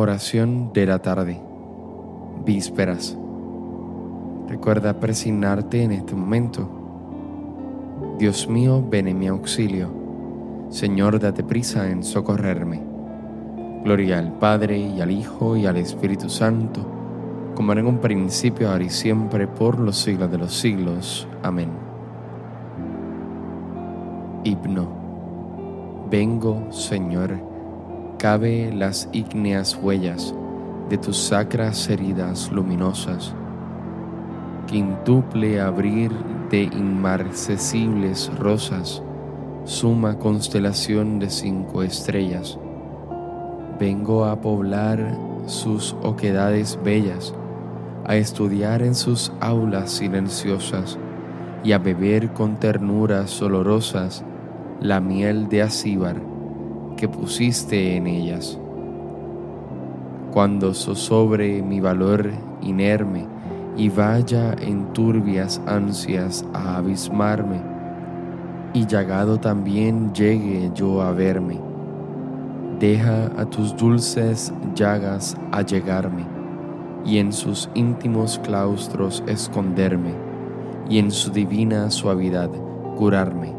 Oración de la tarde. Vísperas. Recuerda presignarte en este momento. Dios mío, ven en mi auxilio. Señor, date prisa en socorrerme. Gloria al Padre y al Hijo y al Espíritu Santo, como en un principio, ahora y siempre, por los siglos de los siglos. Amén. Himno. Vengo, Señor cabe las ígneas huellas de tus sacras heridas luminosas. Quintuple abrir de inmarcesibles rosas, suma constelación de cinco estrellas. Vengo a poblar sus oquedades bellas, a estudiar en sus aulas silenciosas y a beber con ternuras olorosas la miel de Asíbar que pusiste en ellas. Cuando zozobre mi valor inerme y vaya en turbias ansias a abismarme, y llagado también llegue yo a verme, deja a tus dulces llagas allegarme, y en sus íntimos claustros esconderme, y en su divina suavidad curarme.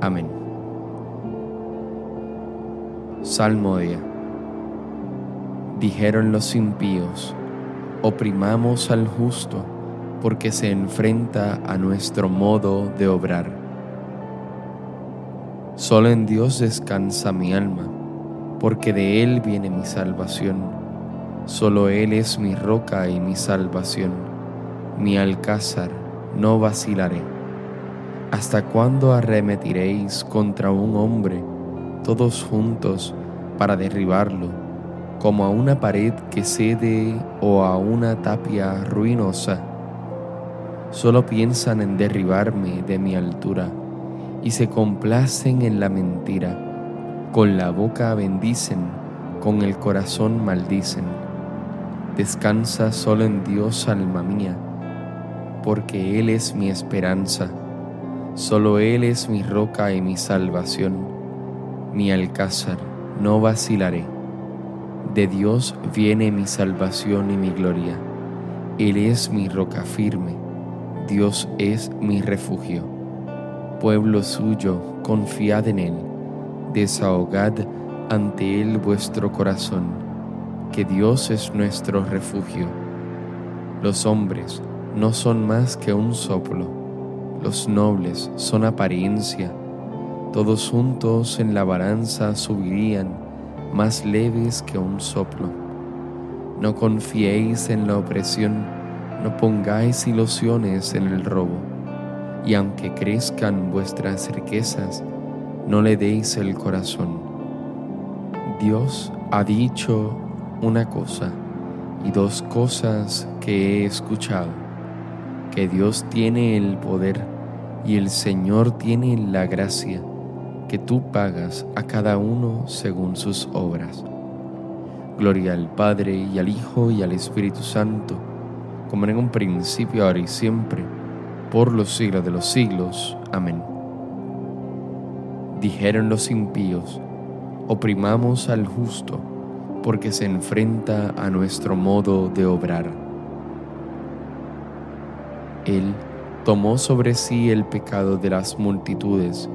Amén. Salmodia. Dijeron los impíos, oprimamos al justo porque se enfrenta a nuestro modo de obrar. Solo en Dios descansa mi alma, porque de Él viene mi salvación. Solo Él es mi roca y mi salvación, mi alcázar, no vacilaré. ¿Hasta cuándo arremetiréis contra un hombre? Todos juntos para derribarlo, como a una pared que cede o a una tapia ruinosa. Solo piensan en derribarme de mi altura y se complacen en la mentira. Con la boca bendicen, con el corazón maldicen. Descansa solo en Dios, alma mía, porque Él es mi esperanza. Solo Él es mi roca y mi salvación mi alcázar, no vacilaré. De Dios viene mi salvación y mi gloria. Él es mi roca firme, Dios es mi refugio. Pueblo suyo, confiad en Él, desahogad ante Él vuestro corazón, que Dios es nuestro refugio. Los hombres no son más que un soplo, los nobles son apariencia, todos juntos en la balanza subirían más leves que un soplo. No confiéis en la opresión, no pongáis ilusiones en el robo, y aunque crezcan vuestras riquezas, no le deis el corazón. Dios ha dicho una cosa y dos cosas que he escuchado, que Dios tiene el poder y el Señor tiene la gracia que tú pagas a cada uno según sus obras. Gloria al Padre y al Hijo y al Espíritu Santo, como en un principio, ahora y siempre, por los siglos de los siglos. Amén. Dijeron los impíos, oprimamos al justo, porque se enfrenta a nuestro modo de obrar. Él tomó sobre sí el pecado de las multitudes,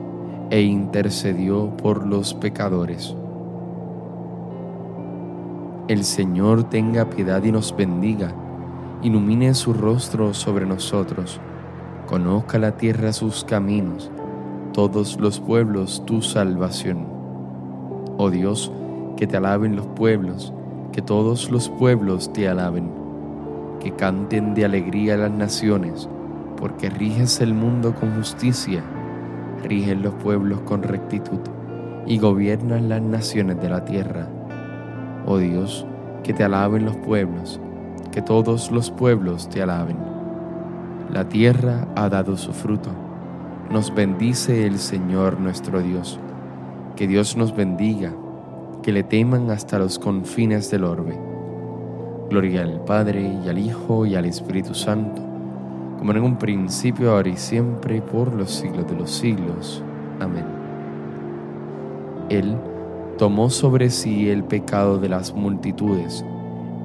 e intercedió por los pecadores. El Señor tenga piedad y nos bendiga, ilumine su rostro sobre nosotros, conozca la tierra sus caminos, todos los pueblos tu salvación. Oh Dios, que te alaben los pueblos, que todos los pueblos te alaben, que canten de alegría las naciones, porque riges el mundo con justicia rigen los pueblos con rectitud y gobiernan las naciones de la tierra. Oh Dios, que te alaben los pueblos, que todos los pueblos te alaben. La tierra ha dado su fruto. Nos bendice el Señor nuestro Dios. Que Dios nos bendiga, que le teman hasta los confines del orbe. Gloria al Padre y al Hijo y al Espíritu Santo como en un principio, ahora y siempre, por los siglos de los siglos. Amén. Él tomó sobre sí el pecado de las multitudes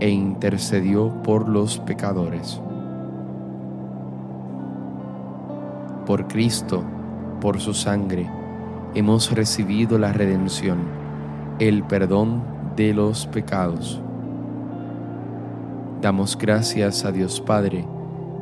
e intercedió por los pecadores. Por Cristo, por su sangre, hemos recibido la redención, el perdón de los pecados. Damos gracias a Dios Padre,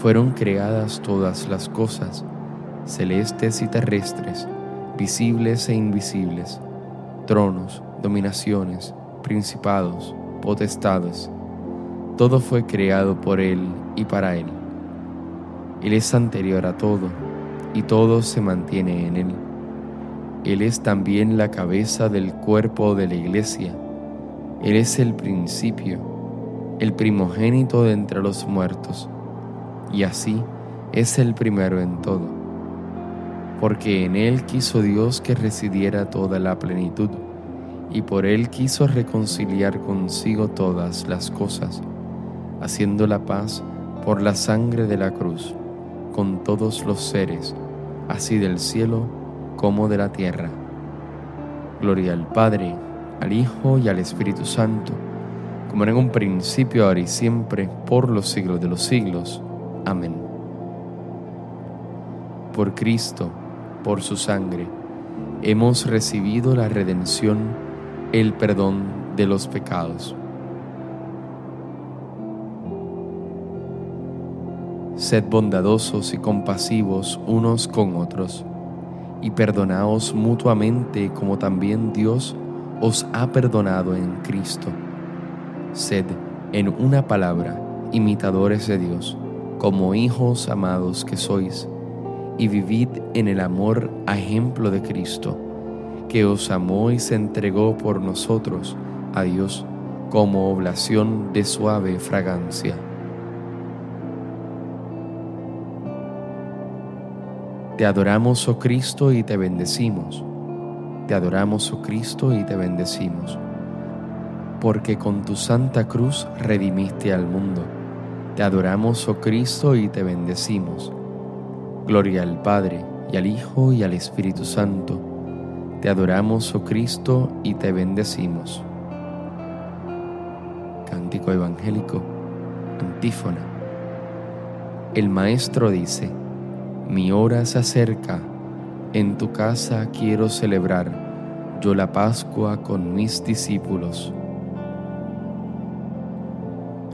fueron creadas todas las cosas, celestes y terrestres, visibles e invisibles, tronos, dominaciones, principados, potestades. Todo fue creado por Él y para Él. Él es anterior a todo, y todo se mantiene en Él. Él es también la cabeza del cuerpo de la iglesia. Él es el principio, el primogénito de entre los muertos y así es el primero en todo, porque en Él quiso Dios que residiera toda la plenitud, y por Él quiso reconciliar consigo todas las cosas, haciendo la paz por la sangre de la cruz, con todos los seres, así del cielo como de la tierra. Gloria al Padre, al Hijo y al Espíritu Santo, como en un principio, ahora y siempre, por los siglos de los siglos. Amén. Por Cristo, por su sangre, hemos recibido la redención, el perdón de los pecados. Sed bondadosos y compasivos unos con otros, y perdonaos mutuamente como también Dios os ha perdonado en Cristo. Sed, en una palabra, imitadores de Dios como hijos amados que sois, y vivid en el amor a ejemplo de Cristo, que os amó y se entregó por nosotros a Dios como oblación de suave fragancia. Te adoramos, oh Cristo, y te bendecimos. Te adoramos, oh Cristo, y te bendecimos. Porque con tu santa cruz redimiste al mundo te adoramos, oh Cristo, y te bendecimos. Gloria al Padre, y al Hijo, y al Espíritu Santo. Te adoramos, oh Cristo, y te bendecimos. Cántico Evangélico, antífona. El Maestro dice, mi hora se acerca, en tu casa quiero celebrar yo la Pascua con mis discípulos.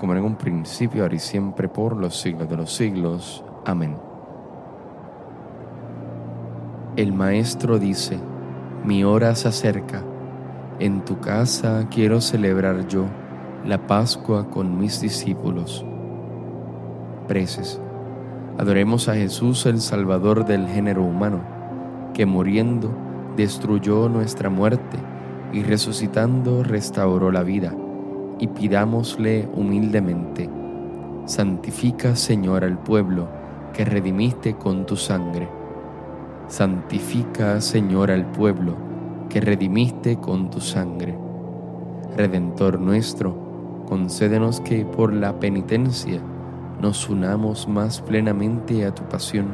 como en un principio, ahora y siempre, por los siglos de los siglos. Amén. El Maestro dice, mi hora se acerca. En tu casa quiero celebrar yo la Pascua con mis discípulos. Preces. Adoremos a Jesús el Salvador del género humano, que muriendo destruyó nuestra muerte y resucitando restauró la vida, y pidámosle humildemente, santifica Señor al pueblo que redimiste con tu sangre Santifica, Señor, al pueblo que redimiste con tu sangre. Redentor nuestro, concédenos que por la penitencia nos unamos más plenamente a tu pasión,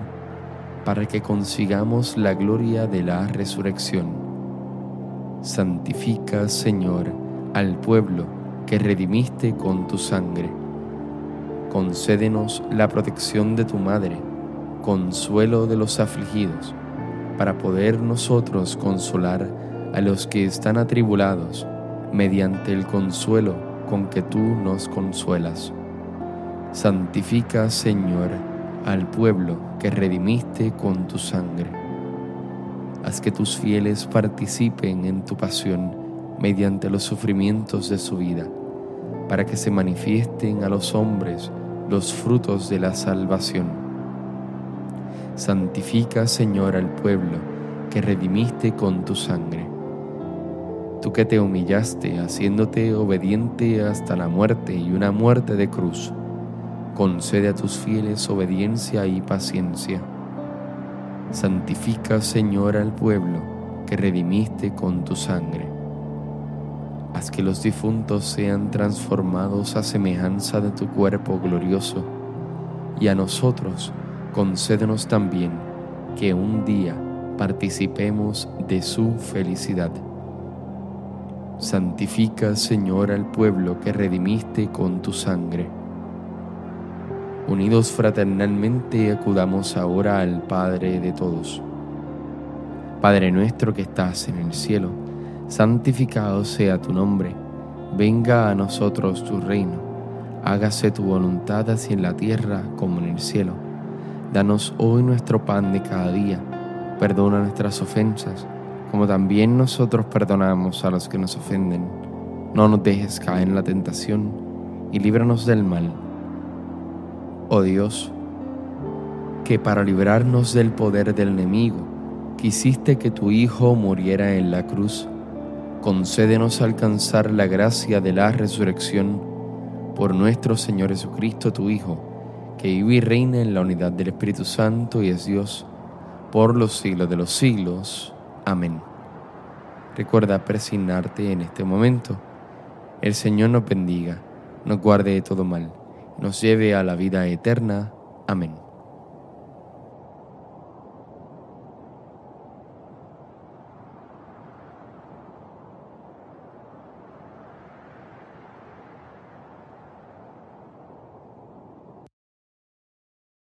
para que consigamos la gloria de la resurrección. Santifica, Señor, al pueblo que redimiste con tu sangre. Concédenos la protección de tu Madre, consuelo de los afligidos para poder nosotros consolar a los que están atribulados mediante el consuelo con que tú nos consuelas. Santifica, Señor, al pueblo que redimiste con tu sangre. Haz que tus fieles participen en tu pasión mediante los sufrimientos de su vida, para que se manifiesten a los hombres los frutos de la salvación Santifica, Señor, al pueblo que redimiste con tu sangre. Tú que te humillaste, haciéndote obediente hasta la muerte y una muerte de cruz, concede a tus fieles obediencia y paciencia. Santifica, Señor, al pueblo que redimiste con tu sangre. Haz que los difuntos sean transformados a semejanza de tu cuerpo glorioso, y a nosotros, concédenos también que un día participemos de su felicidad. Santifica, Señor, al pueblo que redimiste con tu sangre. Unidos fraternalmente acudamos ahora al Padre de todos. Padre nuestro que estás en el cielo, santificado sea tu nombre, venga a nosotros tu reino, hágase tu voluntad así en la tierra como en el cielo. Danos hoy nuestro pan de cada día. Perdona nuestras ofensas, como también nosotros perdonamos a los que nos ofenden. No nos dejes caer en la tentación y líbranos del mal. Oh Dios, que para librarnos del poder del enemigo, quisiste que tu Hijo muriera en la cruz, concédenos alcanzar la gracia de la resurrección por nuestro Señor Jesucristo, tu Hijo que vive y reina en la unidad del Espíritu Santo y es Dios por los siglos de los siglos. Amén. Recuerda presignarte en este momento. El Señor nos bendiga, nos guarde de todo mal, nos lleve a la vida eterna. Amén.